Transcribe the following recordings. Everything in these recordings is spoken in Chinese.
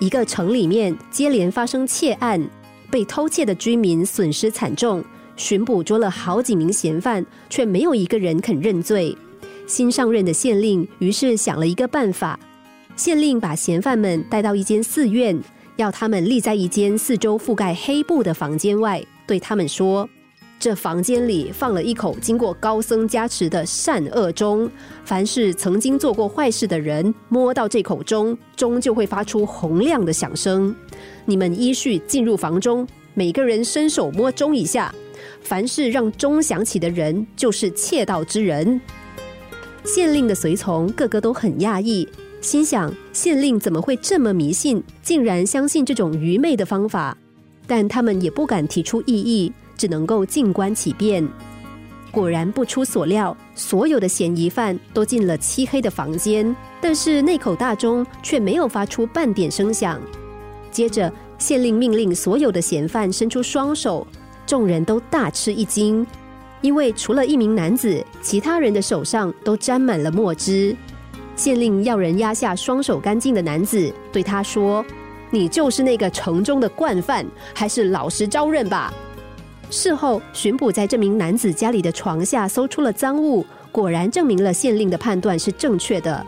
一个城里面接连发生窃案，被偷窃的居民损失惨重。巡捕捉了好几名嫌犯，却没有一个人肯认罪。新上任的县令于是想了一个办法：县令把嫌犯们带到一间寺院，要他们立在一间四周覆盖黑布的房间外，对他们说。这房间里放了一口经过高僧加持的善恶钟，凡是曾经做过坏事的人，摸到这口钟，钟就会发出洪亮的响声。你们依序进入房中，每个人伸手摸钟一下，凡是让钟响起的人，就是窃盗之人。县令的随从个个都很讶异，心想：县令怎么会这么迷信，竟然相信这种愚昧的方法？但他们也不敢提出异议。只能够静观其变。果然不出所料，所有的嫌疑犯都进了漆黑的房间，但是那口大钟却没有发出半点声响。接着，县令命令所有的嫌犯伸出双手，众人都大吃一惊，因为除了一名男子，其他人的手上都沾满了墨汁。县令要人压下双手干净的男子，对他说：“你就是那个城中的惯犯，还是老实招认吧。”事后，巡捕在这名男子家里的床下搜出了赃物，果然证明了县令的判断是正确的。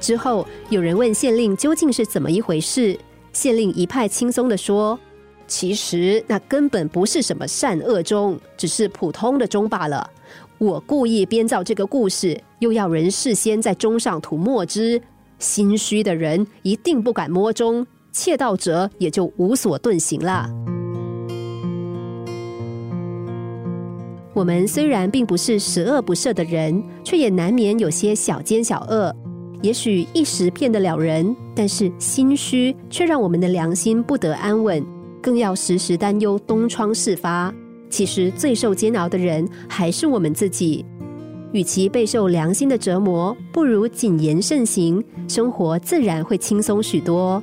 之后，有人问县令究竟是怎么一回事，县令一派轻松的说：“其实那根本不是什么善恶钟，只是普通的钟罢了。我故意编造这个故事，又要人事先在钟上涂墨汁，心虚的人一定不敢摸钟，窃盗者也就无所遁形了。”我们虽然并不是十恶不赦的人，却也难免有些小奸小恶。也许一时骗得了人，但是心虚却让我们的良心不得安稳，更要时时担忧东窗事发。其实最受煎熬的人还是我们自己。与其备受良心的折磨，不如谨言慎行，生活自然会轻松许多。